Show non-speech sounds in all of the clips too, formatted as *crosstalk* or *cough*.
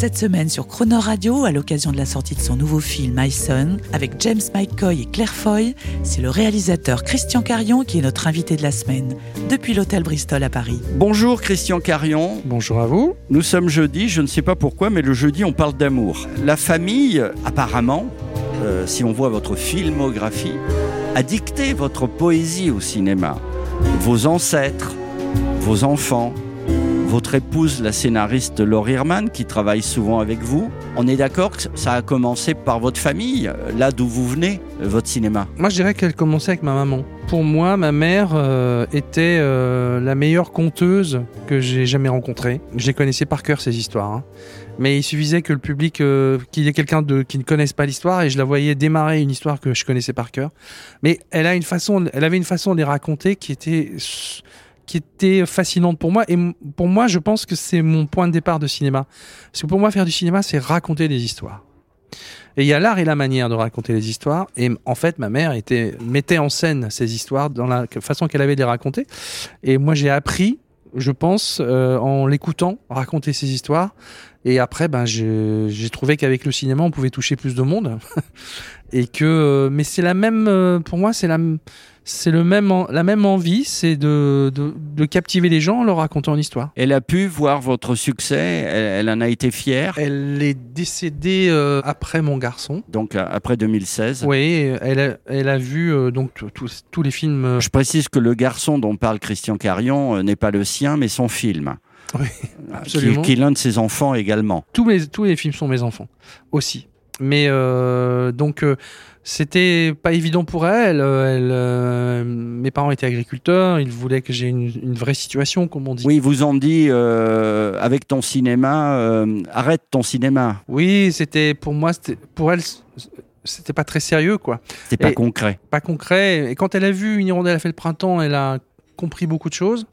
Cette semaine sur Croner Radio, à l'occasion de la sortie de son nouveau film My Son, avec James McCoy et Claire Foy, c'est le réalisateur Christian Carion qui est notre invité de la semaine, depuis l'hôtel Bristol à Paris. Bonjour Christian Carion. Bonjour à vous. Nous sommes jeudi, je ne sais pas pourquoi, mais le jeudi on parle d'amour. La famille, apparemment, euh, si on voit votre filmographie, a dicté votre poésie au cinéma. Vos ancêtres, vos enfants, votre épouse, la scénariste Laure Hirman, qui travaille souvent avec vous. On est d'accord que ça a commencé par votre famille, là d'où vous venez, euh, votre cinéma? Moi, je dirais qu'elle commençait avec ma maman. Pour moi, ma mère euh, était euh, la meilleure conteuse que j'ai jamais rencontrée. Je les connaissais par cœur, ces histoires. hein. Mais il suffisait que le public, qu'il y ait quelqu'un de, qui ne connaisse pas l'histoire, et je la voyais démarrer une histoire que je connaissais par cœur. Mais elle, a une façon, elle avait une façon de les raconter qui était, qui était fascinante pour moi. Et pour moi, je pense que c'est mon point de départ de cinéma. Parce que pour moi, faire du cinéma, c'est raconter des histoires. Et il y a l'art et la manière de raconter les histoires. Et en fait, ma mère était, mettait en scène ces histoires dans la façon qu'elle avait de les raconter. Et moi, j'ai appris, je pense, euh, en l'écoutant raconter ces histoires. Et après, ben, j'ai trouvé qu'avec le cinéma, on pouvait toucher plus de monde. *laughs* et que, euh, mais c'est la même, euh, pour moi, c'est la, c'est le même, la même envie, c'est de, de, de captiver les gens en leur racontant une histoire. Elle a pu voir votre succès, elle, elle en a été fière. Elle est décédée euh, après mon garçon. Donc après 2016. Oui, elle a, elle a vu euh, donc tous tous les films. Je précise que le garçon dont parle Christian Carion euh, n'est pas le sien, mais son film. Oui, absolument. Qui, qui est l'un de ses enfants également. tous les tous les films sont mes enfants aussi. Mais euh, donc euh, c'était pas évident pour elle. euh, elle euh, mes parents étaient agriculteurs. Ils voulaient que j'ai une, une vraie situation, comme on dit. Oui, ils vous ont dit, avec ton cinéma, arrête ton cinéma. Oui, c'était pour moi, c'était pour elle, c'était pas très sérieux, quoi. C'est pas Et- concret. pas concret. Et quand elle a vu Une hirondelle a fait le printemps, elle a compris beaucoup de choses.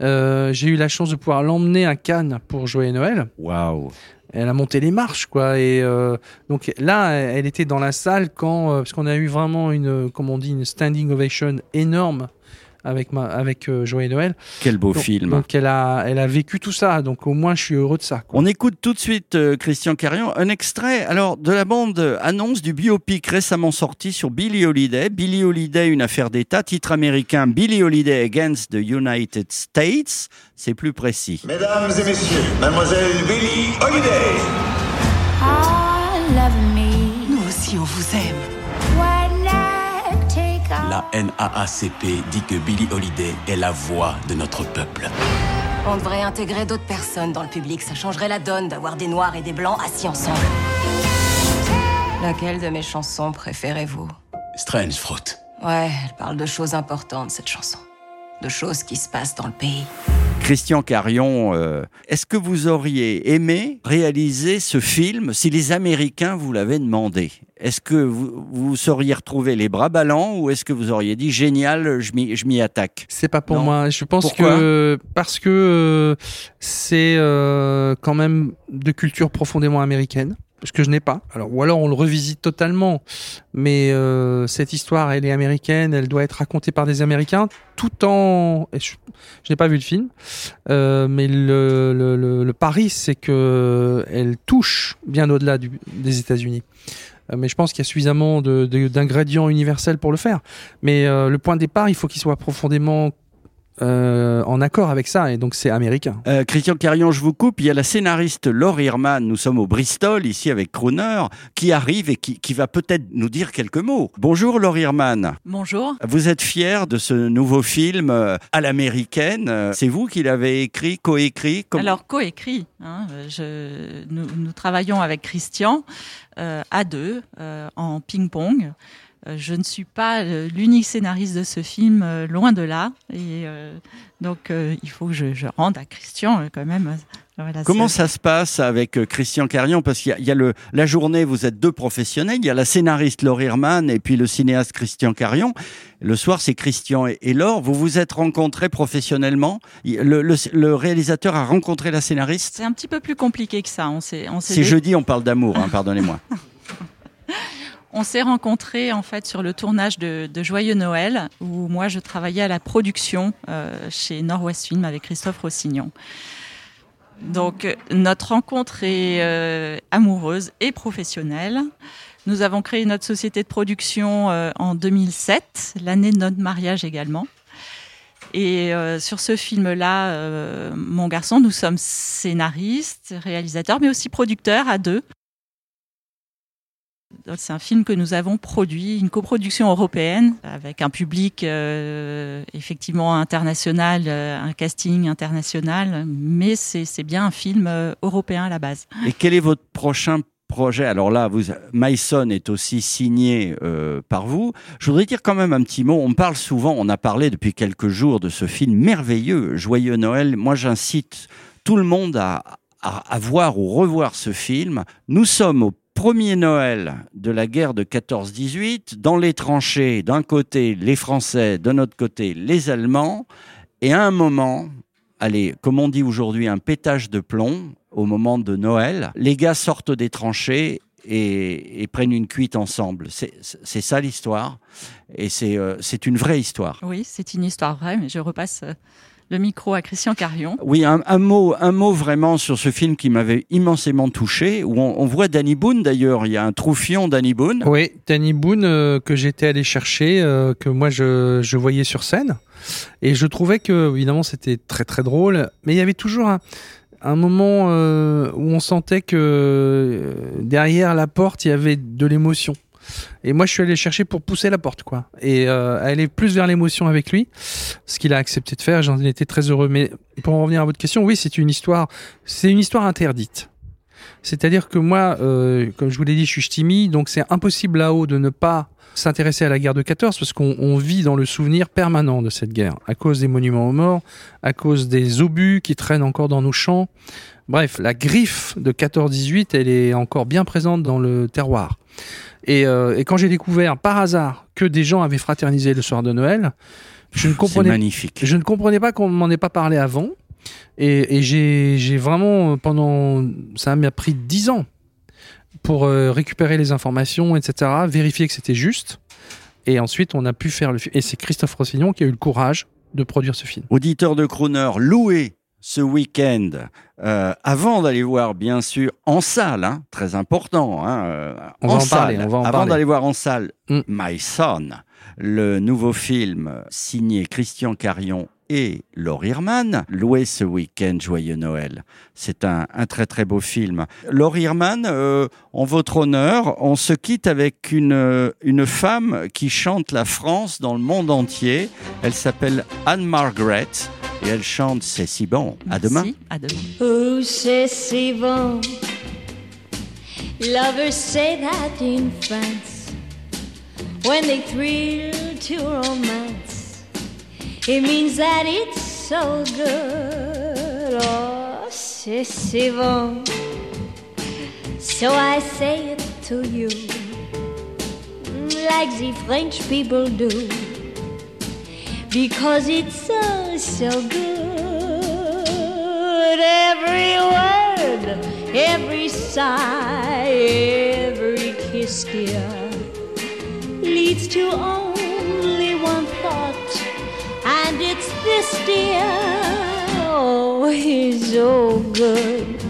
Euh, j'ai eu la chance de pouvoir l'emmener à Cannes pour Joyeux Noël. Waouh. Elle a monté les marches, quoi. Et euh, donc là, elle était dans la salle quand, euh, parce qu'on a eu vraiment une, comme on dit, une standing ovation énorme avec ma, avec euh, Joyeux Noël. Quel beau donc, film. Donc elle a, elle a vécu tout ça. Donc au moins, je suis heureux de ça. quoi. On écoute tout de suite, euh, Christian Carion, un extrait alors de la bande annonce du biopic récemment sorti sur Billie Holiday. Billie Holiday, une affaire d'État, titre américain Billie Holiday Against the United States. C'est plus précis. Mesdames et messieurs, mademoiselle Billie Holiday. Nous aussi, on vous aime. La NAACP dit que Billie Holiday est la voix de notre peuple. On devrait intégrer d'autres personnes dans le public. Ça changerait la donne d'avoir des noirs et des blancs assis ensemble. Laquelle de mes chansons préférez-vous? Strange Fruit. Ouais, elle parle de choses importantes, cette chanson. De choses qui se passent dans le pays. Christian Carion, euh, est-ce que vous auriez aimé réaliser ce film si les Américains vous l'avaient demandé? Est-ce que vous vous seriez retrouvé les bras ballants ou est-ce que vous auriez dit génial, je m'y attaque? C'est pas pour Non. moi. Je pense Pourquoi? que parce que euh, c'est euh, quand même de culture profondément américaine, ce que je n'ai pas. Alors ou alors on le revisite totalement, mais euh, cette histoire elle est américaine, elle doit être racontée par des Américains, tout en. et Je, je n'ai pas vu le film, euh, mais le, le, le, le pari c'est que elle touche bien au-delà des États-Unis. Euh, Mais je pense qu'il y a suffisamment d'ingrédients universels pour le faire. Mais euh, le point de départ, il faut qu'il soit profondément euh, en accord avec ça, et donc c'est américain. Euh, Christian Carion, je vous coupe. Il y a la scénariste Laure Hirman. Nous sommes au Bristol, ici, avec Crooner, qui arrive et qui, qui va peut-être nous dire quelques mots. Bonjour, Laure Hirman. Bonjour. Vous êtes fière de ce nouveau film euh, à l'américaine. C'est vous qui l'avez écrit, coécrit comme- Alors, coécrit. Hein, nous, nous travaillons avec Christian euh, à deux, euh, en ping-pong. Euh, je ne suis pas euh, l'unique scénariste de ce film, euh, loin de là. Et donc, il faut que je, je rende à Christian quand même Voilà, Comment ça se passe avec Christian Carion Parce qu'il y a, il y a le, la journée, vous êtes deux professionnels. Il y a la scénariste Laure Hirman et puis le cinéaste Christian Carion. Le soir, c'est Christian et, et Laure. Vous vous êtes rencontrés professionnellement. Le, le- le réalisateur a rencontré la scénariste. C'est un petit peu plus compliqué que ça. On s'est, on s'est C'est dé- jeudi, on parle d'amour, hein, pardonnez-moi. *laughs* On s'est rencontrés en fait sur le tournage de, Joyeux Noël, où moi je travaillais à la production euh, chez Nord-Ouest Film avec Christophe Rossignon. Donc notre rencontre est euh, amoureuse et professionnelle. Nous avons créé notre société de production euh, en 2007, l'année de notre mariage également. Et sur ce film-là, mon garçon, nous sommes scénaristes, réalisateurs, mais aussi producteurs à deux. C'est un film que nous avons produit, une coproduction européenne avec un public euh, effectivement international, euh, un casting international, mais c'est bien un film euh, européen à la base. Et quel est votre prochain projet? Alors là, vous, Myson est aussi signé par vous. Je voudrais dire quand même un petit mot. On parle souvent, on a parlé depuis quelques jours de ce film merveilleux, Joyeux Noël. Moi, j'incite tout le monde à, à, à voir ou revoir ce film. Nous sommes au premier Noël de la guerre de 14-18, dans les tranchées, d'un côté les Français, de notre côté les Allemands, et à un moment, allez, comme on dit aujourd'hui, un pétage de plomb au moment de Noël. Les gars sortent des tranchées et, prennent une cuite ensemble. C'est ça l'histoire. Et c'est euh, c'est une vraie histoire. Oui, c'est une histoire vraie, mais je repasse euh, le micro à Christian Carion. Oui, un, un mot, un mot vraiment sur ce film qui m'avait immensément touché, où on, on voit Danny Boone d'ailleurs. Il y a un troufion Danny Boone. Oui, Danny Boone euh, que j'étais allé chercher, euh, que moi je, je voyais sur scène. Et je trouvais que, évidemment, c'était très très drôle, mais il y avait toujours un, un moment euh, où on sentait que derrière la porte, il y avait de l'émotion. Et moi, je suis allé chercher pour pousser la porte, quoi. Et euh, aller plus vers l'émotion avec lui, ce qu'il a accepté de faire. J'en étais très heureux. Mais pour en revenir à votre question, oui, c'est une histoire, c'est une histoire interdite. C'est-à-dire que moi, euh, comme je vous l'ai dit, je suis ch'timi, donc c'est impossible là-haut de ne pas s'intéresser à la guerre de 14 parce qu'on on vit dans le souvenir permanent de cette guerre à cause des monuments aux morts, à cause des obus qui traînent encore dans nos champs. Bref, la griffe de 14-18, elle est encore bien présente dans le terroir. Et, euh, et quand j'ai découvert par hasard que des gens avaient fraternisé le soir de Noël, je ne comprenais, magnifique. Je ne comprenais pas qu'on m'en ait pas parlé avant. Et, et j'ai j'ai vraiment, pendant. Ça m'a pris 10 ans pour euh, récupérer les informations, etc., vérifier que c'était juste. Et ensuite, on a pu faire le film. Et c'est Christophe Rossignon qui a eu le courage de produire ce film. Auditeur de Crooner, loué ce week-end, euh, avant d'aller voir, bien sûr, en salle, hein, très important, hein, euh, On va en en parler, salle, on va en avant d'aller voir en salle Mm. My Son, le nouveau film signé Christian Carion et Laure Hirman, loué ce week-end, Joyeux Noël. C'est un, un très très beau film. Laure Hirman, euh, en votre honneur, on se quitte avec une, une femme qui chante la France dans le monde entier. Elle s'appelle Anne-Margaret et elle chante C'est si bon. À demain. À demain. Oh, c'est si bon. Lovers say that in France when they thrill to romance. It means that it's so good. Oh, c'est si bon. So I say it to you like the French people do because it's so, so good. Every word, every sigh, every kiss, dear, leads to only one thought, and it's this, dear. Oh, he's so good.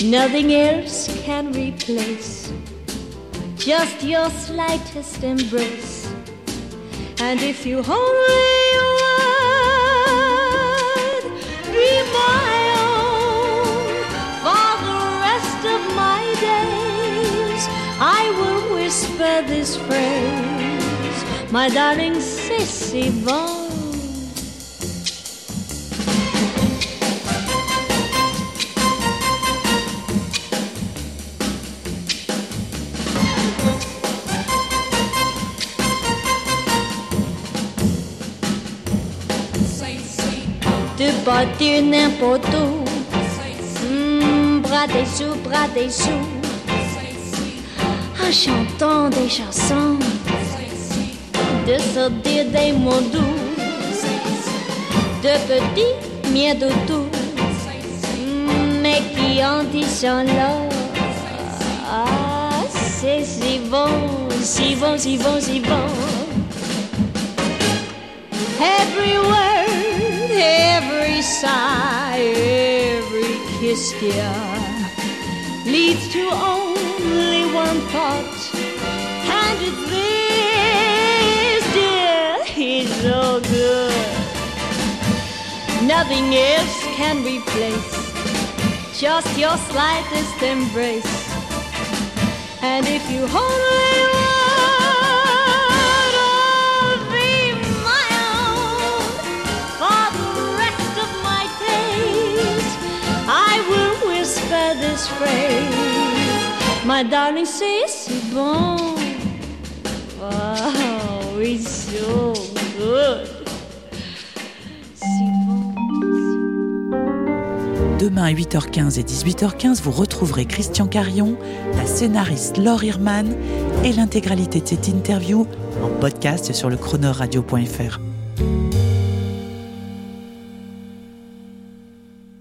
Nothing else can replace just your slightest embrace. And if you only would be my own. For the rest of my days, I will whisper this phrase, my darling, c'est si de dire n'importe où des sous, bras des sous, en chantant des chansons, de dire des mots doux, de petits miens doudous, mais qui en disant là, ah, c'est si bon, si bon, si bon, si bon. Every word, every sigh, every kiss, dear, leads to only one thought, and it's this, dear, he's so good. Nothing else can replace just your slightest embrace. And if you only My darling, c'est bon. Wow, it's so good. Demain à 8h15 et 18h15, vous retrouverez Christian Carion, la scénariste Laure Irman et l'intégralité de cette interview en podcast sur le chronoradio.fr.